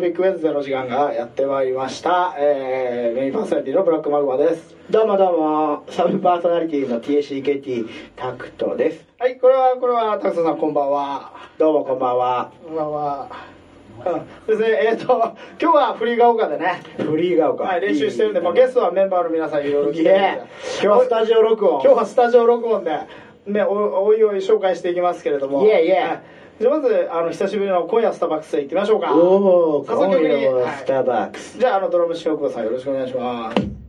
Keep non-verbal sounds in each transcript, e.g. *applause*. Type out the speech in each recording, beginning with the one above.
ビッグウェンズデーの時間がやってまいりました、えー、メインパーソナリティのブラックマグマです。どうもどうも、サブパーソナリティの TACKT タクトです。はいこれはこれはタクトさんこんばんは。どうもこんばんは。こんばんは。うん。ですねえっ、と今日はフリーが丘でね。フリーが丘。はい練習してるんで、まあ、ゲストはメンバーの皆さんいろいろ来て今日はスタジオ録音。今日はスタジオ録音で、ね、おおいおい紹介していきますけれども。イエーイイエーイはいじゃあまずあの久しぶりの今夜スターバックスへ行ってみましょうか。おー、早速今夜もスターバックス。じゃああのドラムシオクさんよろしくお願いします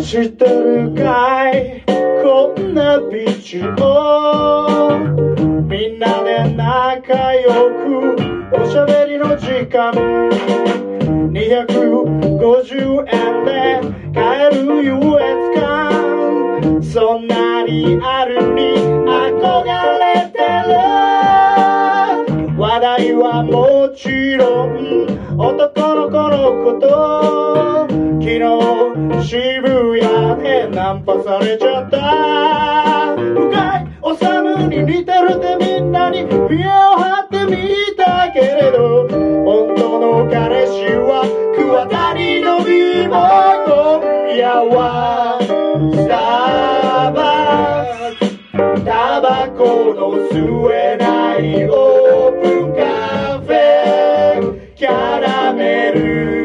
知ってるかいこんなビーチをみんなで仲良くおしゃべりの時間。250円で買える優越感そんなリアルに。もちろん男の子のこと昨日渋谷でナンパされちゃった深いおさむに似てるってみんなに見栄を張ってみたけれど本当の彼氏は桑谷のビーボー今夜はスターバックタバコの吸えないオャラ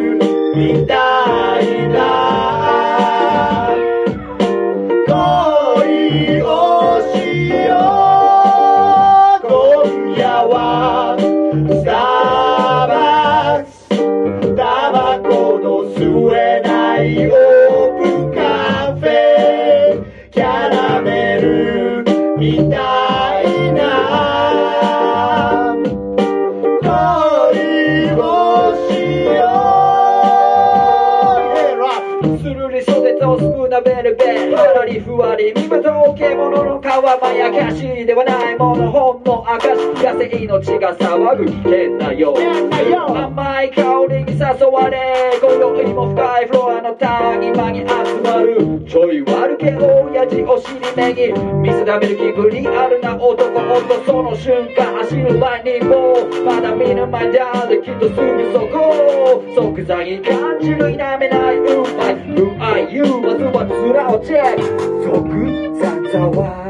証痩せ命が騒ぐ変なよ甘い香りに誘われ今宵も深いフロアの谷間に集まる。ちょい悪け親父お尻目に見せためる気分リアルな男とその瞬間走る前にもうまだ見ぬ前だできっとすぐそこ。即座に感じる否めないうまい Who are you? まずは面をチェック。即座ざわ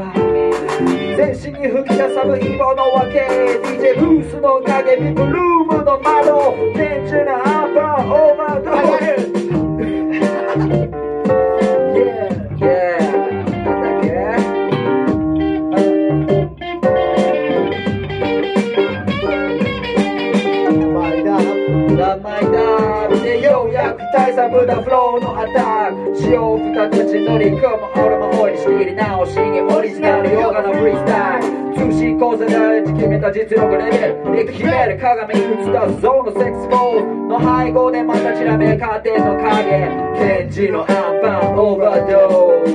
全身に吹き出さむ芋のわけ DJ ブースの影ビブルームの窓電池なアンパーオーバードー Yeah, yeah ようやく大差無駄フローのアタック潮二口乗り込む俺ル通信講座で決めた実力レベル決める鏡に映ったゾーンのセックスボールの背後でまたちらめカーテンの影ケンジのアンパンオーバードー。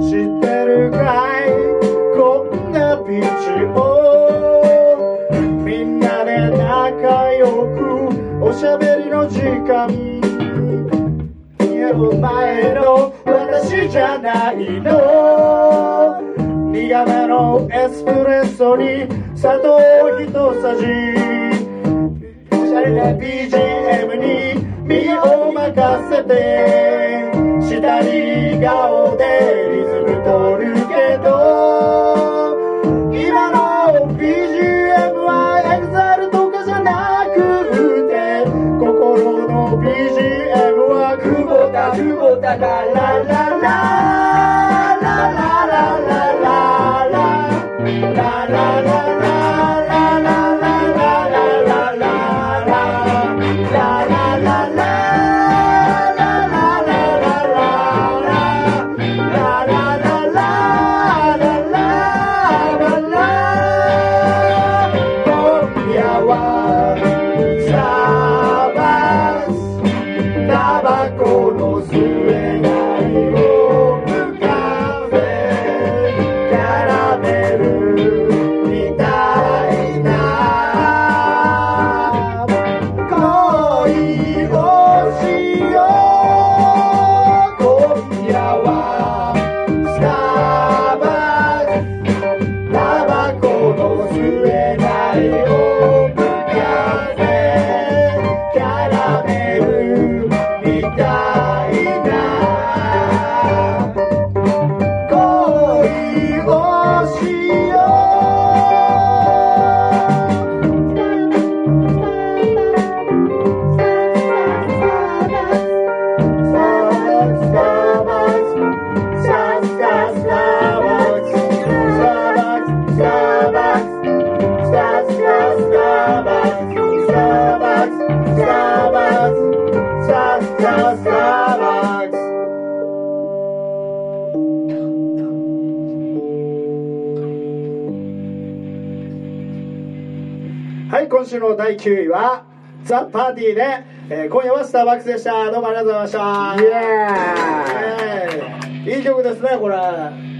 ズ知ってるかいこんなビーチを。みんなで仲良くおしゃべりの時間。見える前の私じゃないの。苦めのエスプレッソに砂糖一さじおしゃれな BGM に身を任せて下に顔でリズム取る。週の第9位は、ザ・パーティーで、えー今夜はスターバックスでした。どうもありがとうございました。イエーイえーいい曲ですね、これ。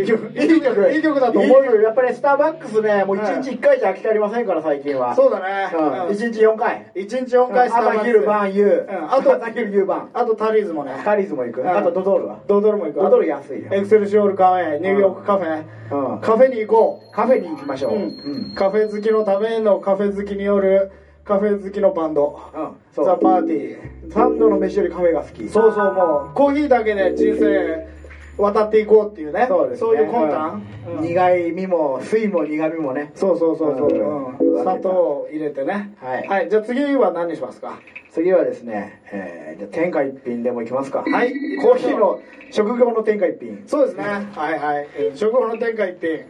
いい曲、いい曲、いい曲だと思うよ。よやっぱりスターバックスねもう1日1回じゃ飽きてありませんから最近は。そうだね。うん。うん1日4回。一日4回スターバックス。朝昼晩夕。うん。あと朝昼夕晩。あとタリーズもね。カリーズも行く？うん。あとドドールは？ドドルも行く。ドドル安いよ。エクセルシオールカフェ、ニューヨークカフェ。うん。カフェに行こカフェに行きましょう。カフェ好きのためのカフェ好きによるカフェ好きのバンド。ザ・パーティー。三度の飯よりカフェが好き。そうそう、もう、コーヒーだけで人生渡っていこうっていうね。そうですねいう魂胆。うんうん苦いみも水も苦みもねそうそうそうそう。うんうん砂糖を入れてね。はいじゃあ次は何にしますか？次はですね、えー、じゃあ天下一品でもいきますかはい *laughs* コーヒーの食業の天下一品そうですね。はいはい。えー食後の天下一品。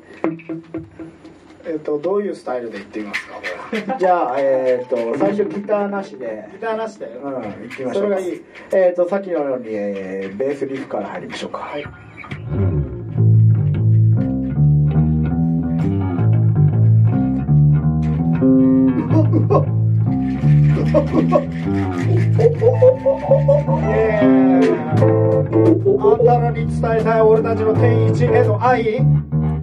えっと、どういうスタイルでいってみますか、これは。じゃあえっ、と最初ギターなしでギターなしで？うん行ってみましょうそれがいい。えっ、とさっきのように、えーベースリフから入りましょうかはい。あんたらに伝えたい俺たちの天一への愛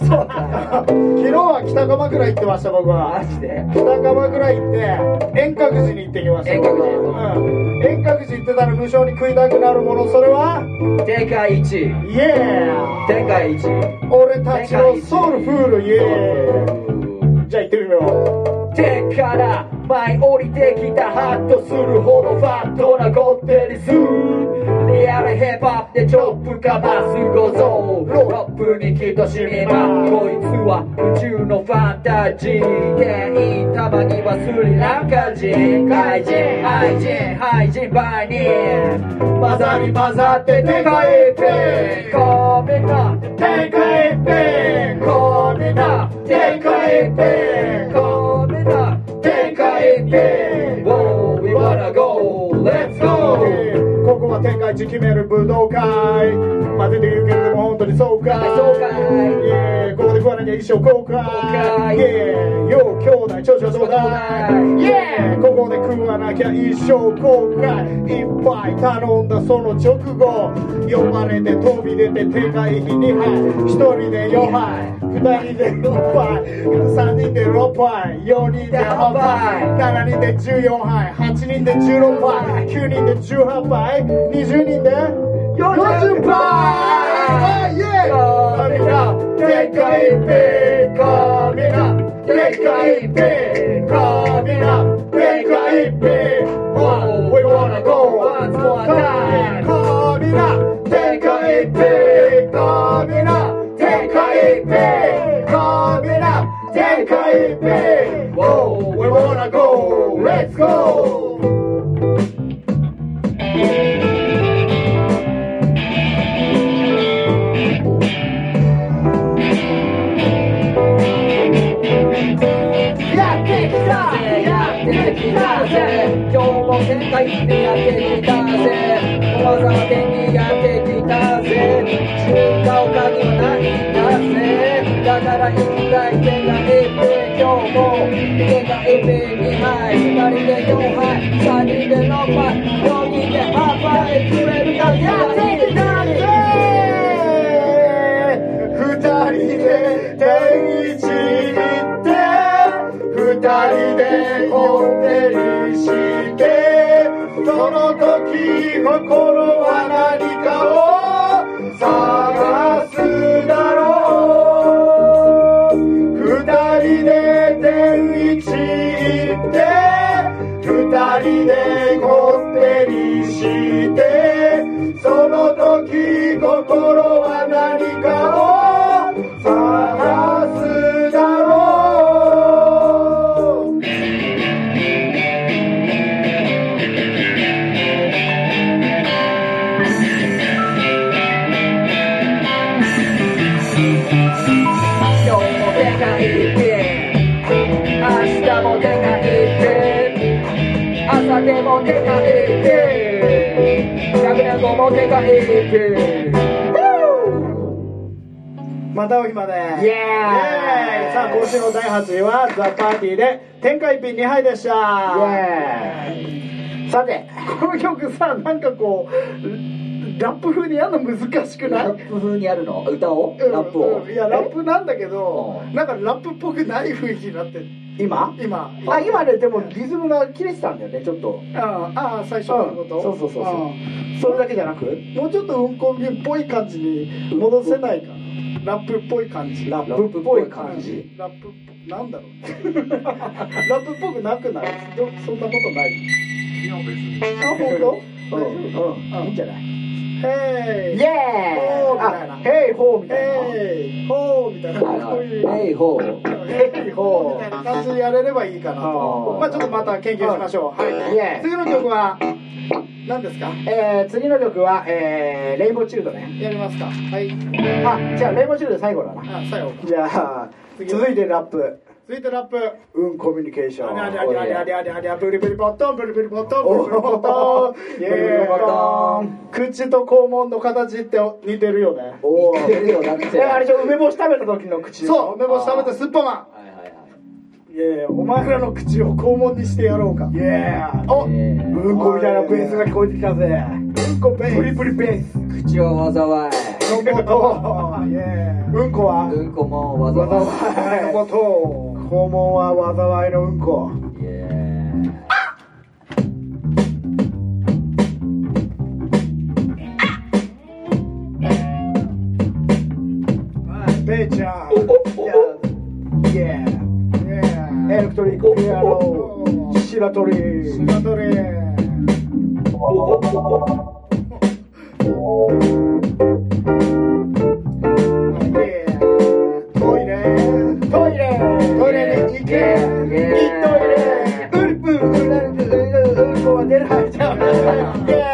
そうだ昨日は北鎌倉行ってました僕は。マジで北鎌倉行って遠隔寺に行ってきました遠隔寺うん遠隔寺行ってたら無償に食いたくなるものそれは？天下一。イエー天下一。俺たちのソウルフールイエーイじゃあ行ってみよう。天から舞い降りてきたハッとするほどファットなこってりすリアル。ヒップホッでチョップかますごぞロップにきとしみばこいつは宇宙のファンタジー店員たまにはスリランカ人怪人愛人廃人売人混ざり混ざってでかいペンコメなでかいペンコメなでかいペンコこは天下一決める武道会。待てて言うけれども本当にそうかい。そうかい。イエーイここで食われで一生後悔。悔イエーイよう兄弟長々どうだ。いイエーイここで食わなきゃ一生後悔。いっぱい頼んだその直後。呼ばれて飛び出て手がい2杯1人で4杯2人で6杯3人で6杯4人で8杯7人で14杯8人で16杯9人で18杯20人で40杯イエーイみんなでかいペーカーみんなでかいペーカーみんなでかいペーカー We wanna go Once more time カーみんなでかいペーカーみんなでかいペーなでかいペー Whoa, We wanna go. Let's go. やってきたぜ。やってきたぜ今日も世界でやってきたぜ。小技でやってきたぜ。中華おかにはないんだぜ。だから手がエペ今日も手がエペ2杯2人で4杯3人で6杯4人で8杯食えるかやってきたぜ二人で天一行って二人でこってりしてその時心年後もでかいペまたお暇で。さあ今週の第8位はザ・パーティーで天下一品2杯でした。さてこの曲さなんかこうラップ風にやるの難しくない？ラップ風にやるの？歌を？うんラップを？うん。いやラップなんだけどうん。なんかラップっぽくない雰囲気になって。る今？今。あ今ねでもリズムが切れてたんだよねちょっと。ああ最初のこと、うん。そうそうそうそう。うん。それだけじゃなく？もうちょっとうんこみっぽい感じに戻せないかラップっぽい感じ。ラップっぽい感じ？ラップっぽなんだろう。ね *laughs* ラップっぽくなくない？ど *laughs* そんなことない。いや別に。あ本当？うん。うん。いいんじゃない？ヘイイエーイほーみたいなあヘイホーみたいなヘイホーみたいなはいこういヘイホーヘイホーみたいな感じでやれればいいかなと。まあちょっとまた研究しましょう。はい。次の曲は何ですか？えー次の曲はえーレインボーチルドね。やりますか。はい。あじゃあレインボーチルド最後だな。あ最後。じゃあ続いてラップ続いてラップ。うんコミュニケーション。ありゃりゃりゃりゃりゃりゃりゃブリブリポットンブリブリポットンブリブリポットンブリブリポットン口と肛門の形って似てるよねおお似てるよだってえあれじゃ梅干し食べた時の口そう梅干し食べてスッパマはいはいはいンイエーイお前らの口を肛門にしてやろうかイエーイおえーうんこみたいなベースが聞こえてきたぜうんこベイプリプリベース口は災のことうんこはいうんこも災災いのこと肛門は災いのうんこいイちゃんイエレクトリックピアノ。白鳥シガ *laughs* いいトイレウルプウルうんこは出ないじゃん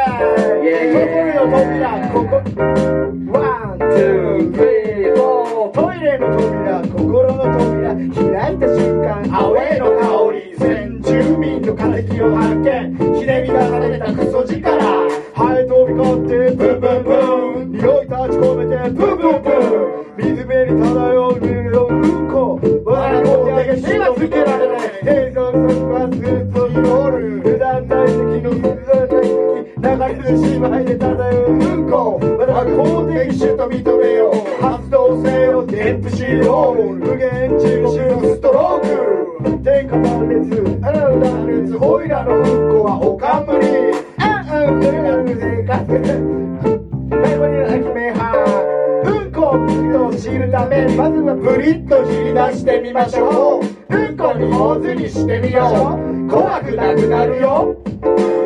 してみましょう。うんこに上手にしてみよう。怖くなくなるよ。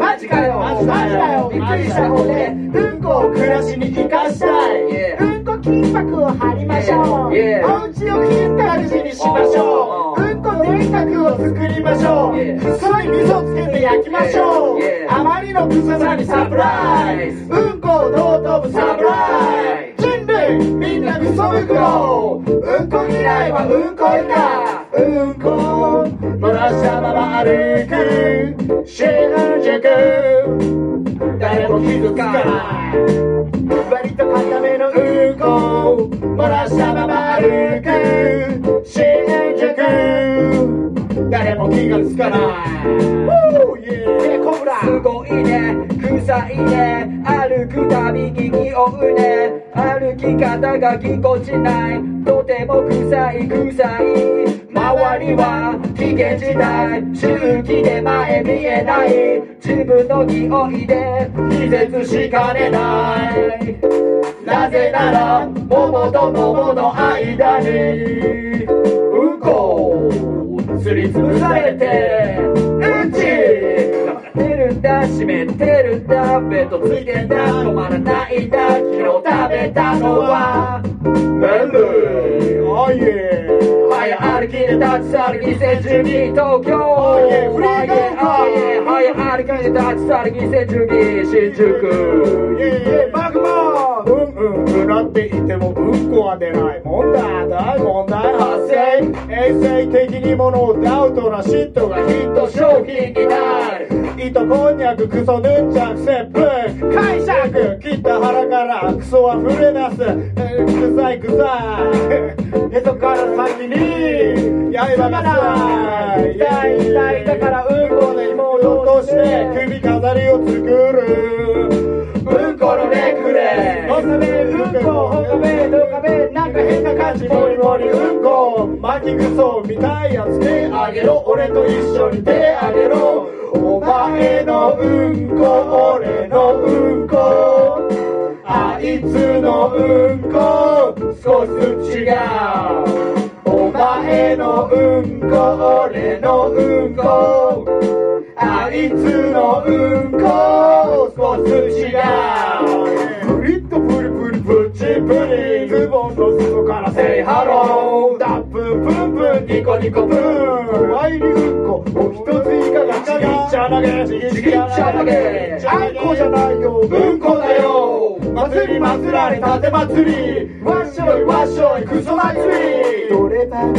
マジかよ。マジだよ。びっくりした方でうんこを暮らしに生かしたい。うんこ金箔を貼りましょう。お家を金閣寺にしましょう。うん。こ電卓を作りましょう。そに味噌つけて焼きましょう。あまりの臭さにサプライズ。うんこをどう飛ぶサプライズみんな味噌袋うんこ嫌いはうんこいかうんこ。漏らしたまま歩く新宿誰も気づかない割と固めのうんこ漏らしたまま歩く新宿誰も気がつかない。Woo! Yeah! コブラすごいね。臭いね歩くたびに匂うね歩き方がぎこちない。とても臭い臭い。周りは危険地帯周期で前見えない。自分の匂いで気絶しかねない。なぜなら桃と桃の間に。すりつぶされてうんち寝るんだ閉めてるんだベッドついてんだ止まらないんだ昨日食べたのは。麺類 Oh yeah! 早歩きで立ち去る2012東京。Oh yeah, フリーガン Oh yeah 早歩きで立ち去る2012新宿。Yeah, バグモンうんうんうなっていてもうんこは出ない問題大問題発生。衛生的にものダウトな嫉妬がヒット商品になる。糸こんにゃくクソヌンチャク切腹解釈。切った腹からクソは触れ出す。えー臭い臭い。へそから先に。刃が臭い痛い痛いだからうんこの紐を落として。て首飾りを作る。うんこのネックレほかめうんこほかめどかめなんか変な感じもりもりうんこ。巻きクソみたいやつ手あげろ。俺と一緒に手あげろ。お前のうんこ俺のうんこ。あいつのうんこ少しずつ違う。お前のうんこ俺のうんこ。あいつのうんこ少しずつ違う。プリッとプリプリプチプリズボンの裾からセイハロー。ダップンプンプンニコニコプン。ワイリうんこお一つ以下がちぎっちゃ投げちぎっちゃ投げあんこじゃないよ。うんこだよ。祭り祭られたて祭り。わっしょいわっしょい。クソ祭り。どれば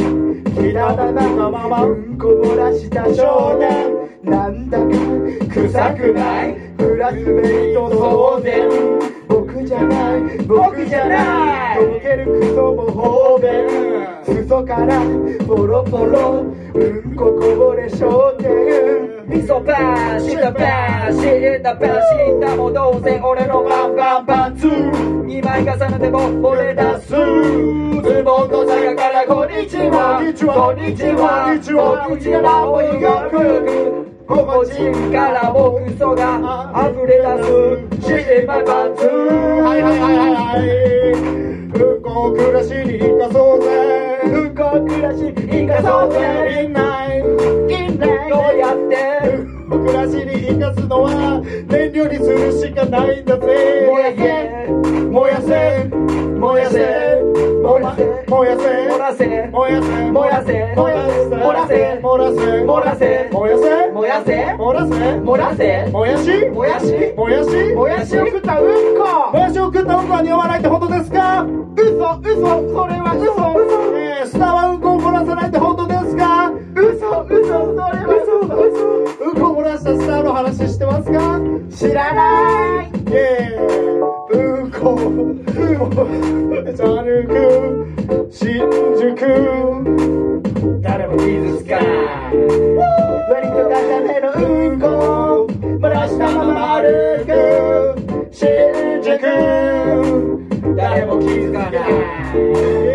ひらだなままうんこ漏らした少年なんだか臭くない。クラスメイト当然。僕じゃない僕じゃない。とぼけるクソも方便。裾からポロポロうんここぼれ商店味噌パン死んだパン死んだパン死んだもどうせ俺のパンパンパンツー2枚重ねて。も俺出すズボンの中からこんにちはこんにちはこんにちはこんにちはお口からもよくここちんからもクソが溢れ出す死んまパンツはいはいはいはいはい。うんこ暮らしに生かそうぜうんこ暮らし生かそうぜ。いなどうやって暮らしに生かすのは燃料にするしかないんだぜ燃やせ燃やせ燃やせ燃やせ燃やせ燃らせ燃やせ燃やせ燃やせ燃らせ燃らせ燃らせ燃やせ燃やせ燃らせ燃らせ燃やし燃やし燃やしもやしを食ったうんこもやしを食ったうんこは匂わないって本当ですか嘘嘘それは嘘えー、はうんこを漏らさないって本当ですか？嘘嘘それは嘘。うんこ漏らしたスターの話してますか？知らない。イエーイうんこ。うんこ。じゃ歩く新宿。誰も傷つかない割と固めのうんこ漏らしたまま歩く。新宿。誰も気づかない。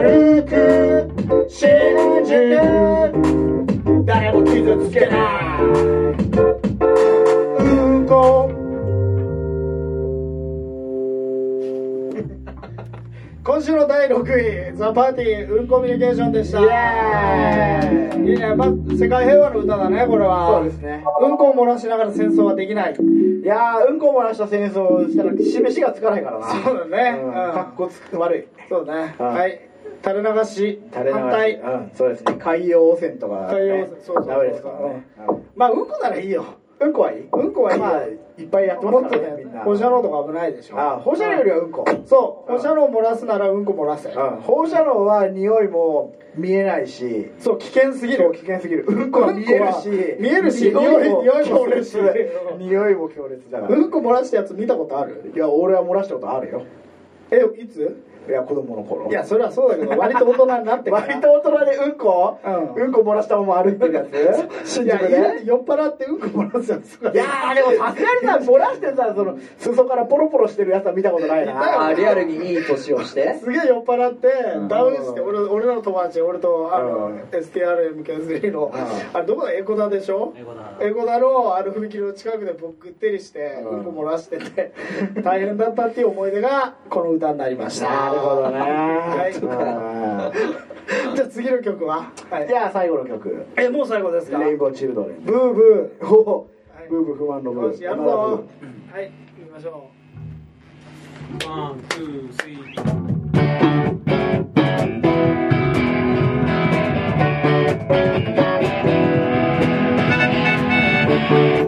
歩く新宿誰も傷つけないうんこ今週の第6位、ザ・パーティー、うんコミュニケーションでした。イエーイいいね、まあ、世界平和の歌だね、これは。そうですねうんこを漏らしながら戦争はできない。いやー、うんこ漏らした戦争したら、示しがつかないからな。そうだねうんうんかっこつく悪い。そうね。うんはい。垂れ流し、垂れ流し反対。うん、そうですね。海洋汚染とか、ね。海洋汚染そうそうそうダメですか？らね。まあ、うんこならいいよ。うん、うんこはいい？うんこはいいよまあ、いっぱいやってますからね、放射能とか危ないでしょ。あ、放射能よりはうんこ。そう、うん放射能を漏らすならうんこ漏らせ。うん、放射能は匂いも見えないし、そう、危険すぎそうる。危険すぎる。うんこは見えるし、見えるし匂いも匂いも強烈。匂いも強烈だから。うんこ漏らしたやつ見たことある？いや、俺は漏らしたことあるよ。え、いつ？いや、子供の頃。いや、それはそうだけど、割と大人になってから。割と大人でうんこ、ううんん、こ漏らしたまま歩いてるやつ？*laughs* 新いや、宿で。酔っ払ってうんこ漏らすやつ。がいやーでもさすがにさ漏らしてさその裾からポロポロしてるやつは見たことないな。あーリアルにいい年をして。すげえ酔っ払ってうん。ダウンして俺俺らの友達俺とあのうん。STRMK3 のうん。あれどこだ？エコダでしょ？エコダ。エコダのあの踏切の近くで僕ぐってりしてうん。うん。こ漏らしてて大変だったっていう思い出がこの歌になりましたほどね。じゃあ次の曲は？はい。じゃあ最後の曲。えもう最後ですか？レインボーチルドレン。ブーブおお。はい。ブーブー不満のブー。ーよしやるぞ。はい行きましょう。 One, two, three。言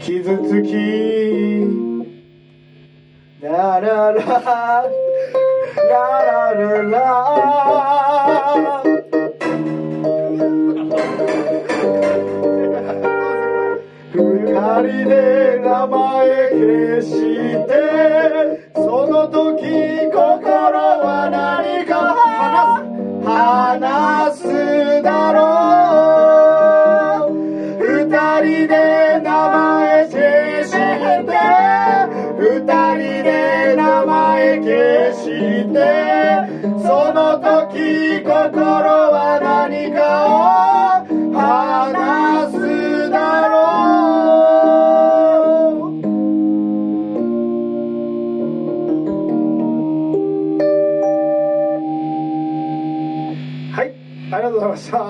傷つき。ラララ。ララララ。二人で名前消してその時心は何か話す話すだろう。心は何かを話すだろう。はいありがとうございました。